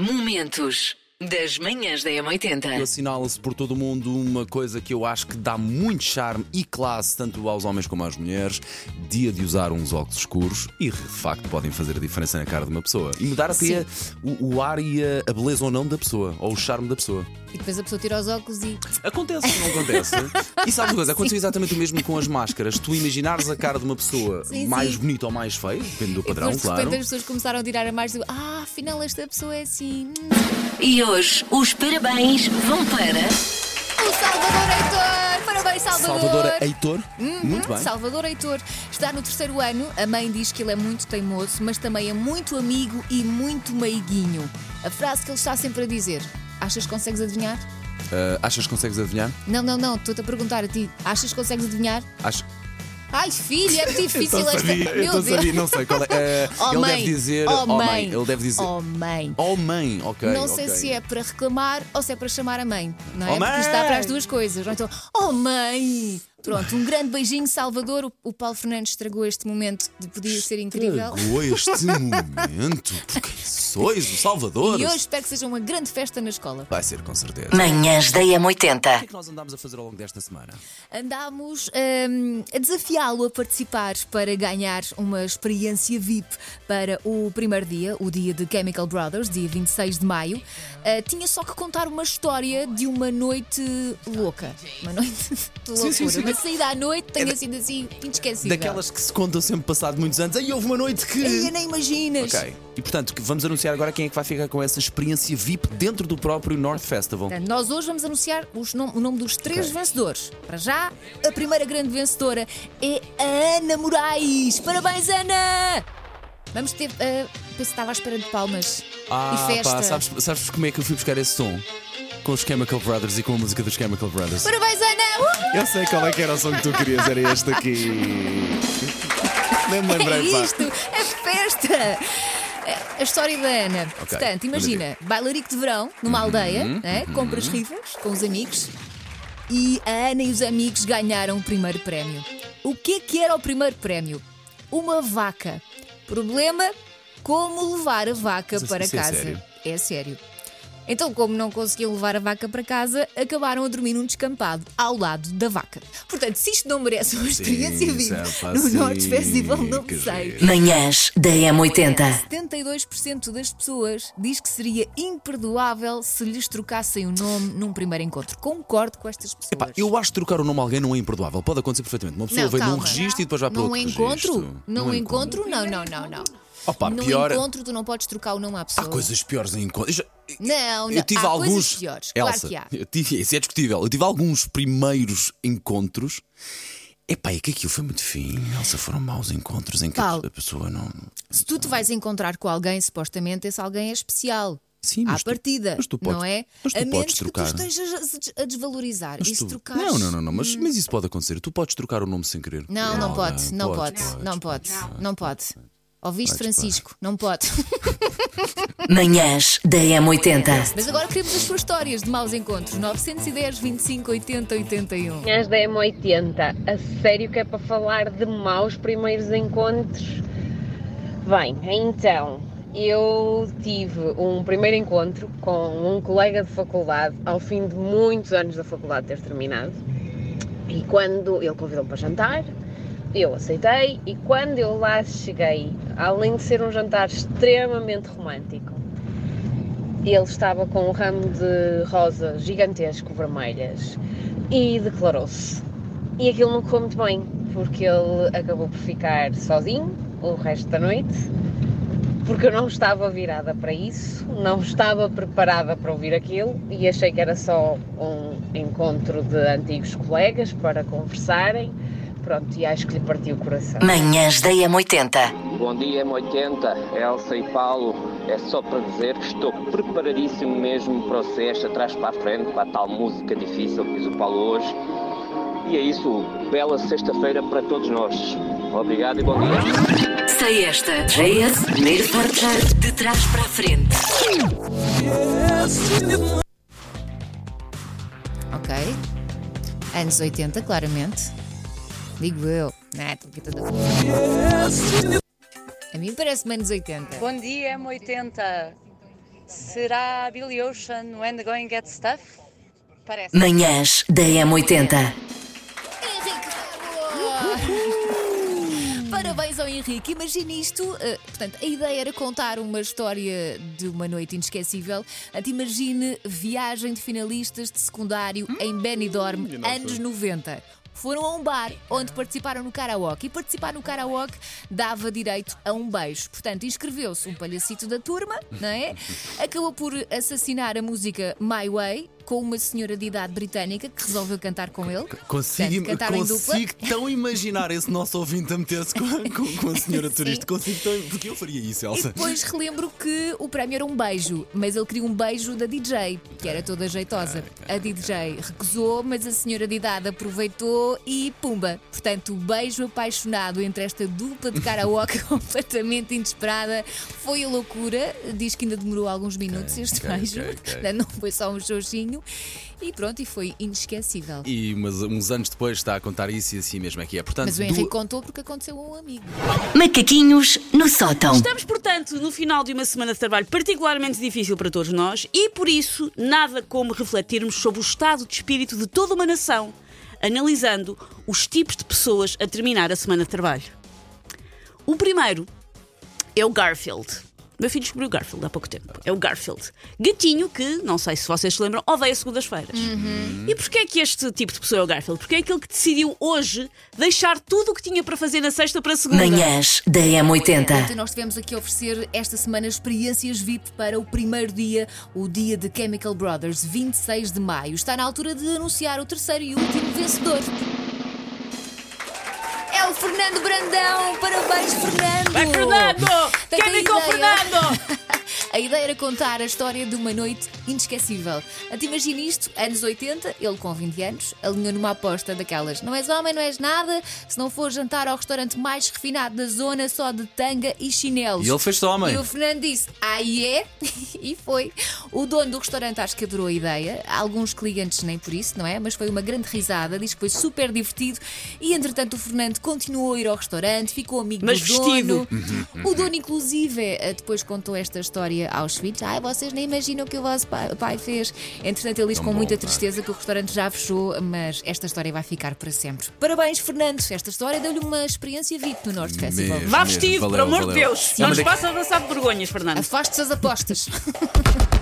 Momentos das manhãs da M80. Assinala-se por todo o mundo uma coisa que eu acho que dá muito charme e classe tanto aos homens como às mulheres: dia de usar uns óculos escuros e de facto podem fazer a diferença na cara de uma pessoa e mudar até o, o ar e a, a beleza ou não da pessoa, ou o charme da pessoa. E depois a pessoa tira os óculos e. Acontece, não acontece? E sabe uma coisa? Aconteceu exatamente o mesmo com as máscaras. Tu imaginares a cara de uma pessoa Sim, mais sim. bonita ou mais feia, depende do E padrão, depois de claro. repente as pessoas começaram a tirar a mais e ah, afinal esta pessoa é assim. hum." E hoje os parabéns vão para. O Salvador Heitor! Parabéns, Salvador! Salvador Heitor, Uhum, muito bem. Salvador Heitor está no terceiro ano. A mãe diz que ele é muito teimoso, mas também é muito amigo e muito meiguinho. A frase que ele está sempre a dizer: Achas que consegues adivinhar? Ah, achas que consegues adivinhar? Não, não, não, estou-te a perguntar a ti. Achas que consegues adivinhar? Acho... Ai, filho, é difícil Então esta. sabia, Meu então Deus. sabia, não sei qual é. Eh, Oh, ele mãe. deve dizer. Oh, mãe. mãe. Ele deve dizer. Oh, mãe. Oh, mãe, ok. Não sei se é para reclamar ou se é para chamar a mãe, não é? Oh, Porque isto dá mãe! para as duas coisas. Ou então, oh mãe! Pronto, um grande beijinho, Salvador. O, o Paulo Fernandes estragou este momento de podia ser incrível. Estragou este momento. Por quem sois, o Salvador? E hoje espero que seja uma grande festa na escola. Vai ser, com certeza. Manhãs da O que é M80. que nós andámos a fazer ao longo desta semana? Andámos hum, a desafiá-lo a participar para ganhar uma experiência VIP para o primeiro dia, o dia de Chemical Brothers, dia 26 de maio. Ah, tinha só que contar uma história de uma noite louca. Uma noite de loucura. sim, sim. Uma saída à noite tenha sido assim inesquecível. Daquelas que se contam sempre passado muitos anos. Aí houve uma noite que. Ai, nem imaginas. Ok. E portanto, vamos anunciar agora quem é que vai ficar com essa experiência VIP dentro do próprio North Festival. Portanto, nós hoje vamos anunciar os nom- o nome dos três Ok. vencedores. Para já, a primeira grande vencedora é a Ana Moraes. Parabéns, Ana! Vamos ter. Uh, penso que estava à espera de palmas Ah, e festa. pá, sabes, sabes como é que eu fui buscar esse som? Com os Chemical Brothers e com a música dos Chemical Brothers. Parabéns, Ana! Uh! Eu sei qual é que era o som que tu querias, era este aqui. Nem me É lembrei, pá. isto! É festa! É A história da Ana. Portanto, imagina, bailarico de verão numa Uhum, aldeia, né? compras rifas com os amigos e a Ana e os amigos ganharam o primeiro prémio. O que é que era o primeiro prémio? Uma vaca. Problema: como levar a vaca Mas para é casa? sério? É sério. Então, como não conseguiam levar a vaca para casa, acabaram a dormir num descampado ao lado da vaca. Portanto, se isto não merece uma experiência viva é no Norte Festival, não que sei. Manhãs da M80. 72% das pessoas diz que seria imperdoável se lhes trocassem o nome num primeiro encontro. Concordo com estas pessoas. Epá, eu acho que trocar o nome a alguém não é imperdoável. Pode acontecer perfeitamente. Uma pessoa Não, vem num calma. registro e depois vai para Num outro encontro? registro. Num Num encontro? Não, não, não, não. Opa, Num pior. encontro tu não podes trocar o nome à pessoa. Há coisas piores em encontros. Já- Não, não. Eu tive Há alguns. coisas piores. Claro Elsa, que há. eu tive, isso é discutível. Eu tive alguns primeiros encontros. Epá, é que aquilo foi muito fim. Elsa, foram maus encontros em que Paulo. a pessoa não. Se tu te vais encontrar com alguém, supostamente esse alguém é especial. Sim, à mas tu- partida, mas tu podes- não é? mas tu a podes menos trocar. que tu estejas a- desvalorizar. Mas tu- trocares... Não, não, não, não. Mas, mas isso pode acontecer. Tu podes trocar o nome sem querer. Não, não pode, não pode, não pode, não pode. Ouviste, Podes, Francisco? Não pode. Manhãs da M80. Mas agora queremos as suas histórias de maus encontros. 910, 25, 80, 81. Manhãs da M80, a sério que é para falar de maus primeiros encontros? Bem, então, eu tive um primeiro encontro com um colega de faculdade ao fim de muitos anos da faculdade ter terminado. E quando ele convidou-me para jantar, eu aceitei. E quando eu lá cheguei, além de ser um jantar extremamente romântico, ele estava com um ramo de rosas gigantesco vermelhas e declarou-se. E aquilo não correu muito bem, porque ele acabou por ficar sozinho o resto da noite, porque eu não estava virada para isso, não estava preparada para ouvir aquilo e achei que era só um encontro de antigos colegas para conversarem. Pronto, e acho que lhe partiu o coração. Manhãs da M80. Bom dia, M80, Elsa e Paulo. É só para dizer que estou preparadíssimo mesmo para o sexta, atrás para a frente, para a tal música difícil que diz o Paulo hoje. E é isso, bela sexta-feira para todos nós. Obrigado e bom dia. Sei esta. JS, primeiro portar de trás para a frente. Ok. Anos 80, claramente. Digo eu. Não, estou aqui toda... A mim parece-me anos 80. Bom dia, M80. Será Billy Ocean When the Going Gets Tough? Parece. Manhãs da M80. Henrique! Parabéns ao Henrique. Imagine isto. uh, portanto, a ideia era contar uma história de uma noite inesquecível. Portanto, imagine viagem de finalistas de secundário em Benidorm, anos 90. Foram a um bar onde participaram no karaoke. E participar no karaoke dava direito a um beijo. Portanto, inscreveu-se um palhacito da turma, não é? Acabou por assassinar a música My Way com uma senhora de idade britânica que resolveu cantar com ele. Consigo, Portanto, dupla. consigo tão imaginar esse nosso ouvinte a meter-se com, com- com a senhora turista. Consigo tão. Porque eu faria isso, E Elsa. depois relembro que o prémio era um beijo, mas ele queria um beijo da DJ, que era toda jeitosa. A DJ recusou, mas a senhora de idade aproveitou e pumba. Portanto, o beijo apaixonado entre esta dupla de karaoke completamente inesperada foi a loucura. Diz que ainda demorou alguns minutos este ok, beijo, ok, ok. Portanto, não foi só um xoxinho. E pronto, e foi inesquecível. E umas- uns anos depois está a contar isso e assim mesmo é que é. Portanto, Mas o Henrique du- contou porque aconteceu a um amigo. Macaquinhos no sótão. Estamos, portanto, no final de uma semana de trabalho particularmente difícil para todos nós e, por isso, nada como refletirmos sobre o estado de espírito de toda uma nação, analisando os tipos de pessoas a terminar a semana de trabalho. O primeiro é o Garfield. Meu filho descobriu o Garfield há pouco tempo. É o Garfield. Gatinho que, não sei se vocês se lembram, odeia segundas-feiras. E porquê é que este tipo de pessoa é o Garfield? Porque é aquele que decidiu hoje deixar tudo o que tinha para fazer na sexta para a segunda. Manhãs da M80. Portanto, nós tivemos aqui a oferecer esta semana experiências VIP para o primeiro dia, o dia de Chemical Brothers, 26 de maio. Está na altura de anunciar o terceiro e último vencedor. É o Fernando Brandão! Parabéns, Fernando! Vai, Fernando! Tem A ideia era contar a história de uma noite inesquecível. Até imagina isto, anos 80, ele com 20 anos, alinhou numa aposta daquelas: não és homem, não és nada, se não for jantar ao restaurante mais refinado da zona, só de tanga e chinelos. E ele fez-se homem. E o Fernando disse: Ah, é? e foi. O dono do restaurante acho que adorou a ideia. Alguns clientes nem por isso, não é? Mas foi uma grande risada. Diz que foi super divertido. E entretanto, o Fernando continuou a ir ao restaurante, ficou amigo Mas do vestido. dono. O dono, inclusive, eh, depois contou esta história aos filhos. Ai, vocês nem imaginam o que o vosso pai, pai fez. Entretanto, ele diz Tão com bom, muita tristeza que o restaurante já fechou, mas esta história vai ficar para sempre. Parabéns, Fernando. Esta história deu-lhe uma experiência VIP no Norte Festival. Mesmo. Vá vestido, por amor de. Deus. Não, nos é que- faça avançar de vergonhas, Fernando. Afaste-se as apostas.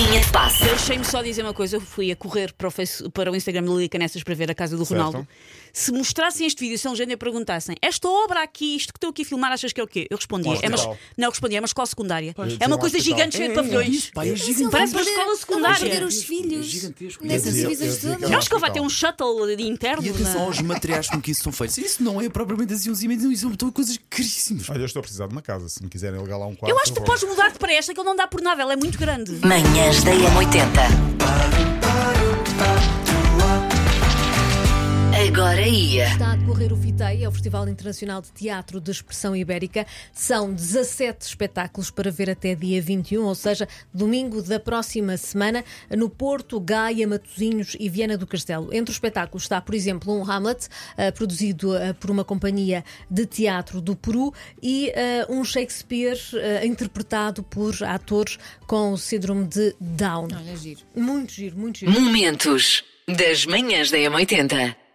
Linha de passe. Deixem-me só dizer uma coisa. Eu fui a correr para o, face- para o Instagram de Lili Canessas para ver a casa do Certo. Ronaldo. Se mostrassem este vídeo, se a legenda perguntassem esta obra aqui, isto que estou aqui a filmar, achas que é o quê? Eu respondia. É uma, não, eu respondia, é uma escola secundária. Pois. É uma Um coisa hospital. gigante cheia de pavilhões. Pá, é gigante. Parece uma escola secundária. Vão perder os filhos gigantesco. nessas todas. Eu acho que ele vai ter um shuttle de interno. E atenção na- aos materiais com que isso são feitos. Isso não é propriamente assim uns imensos, isso são coisas caríssimas. Olha, eu estou a precisar de uma casa. Se me quiserem alugar lá um quarto. Eu acho que tu podes mudar-te para esta, que ele não dá por nada, ela é muito grande. Manhãs da M80. Está a decorrer o FITEI, é o Festival Internacional de Teatro de Expressão Ibérica. São 17 espetáculos para ver até dia 21, ou seja, domingo da próxima semana, no Porto, Gaia, Matosinhos e Viana do Castelo. Entre os espetáculos está, por exemplo, um Hamlet, eh, produzido eh, por uma companhia de teatro do Peru, e eh, um Shakespeare interpretado por atores com o síndrome de Down. Olha, giro. Muito giro, muito giro. Momentos das manhãs da M80.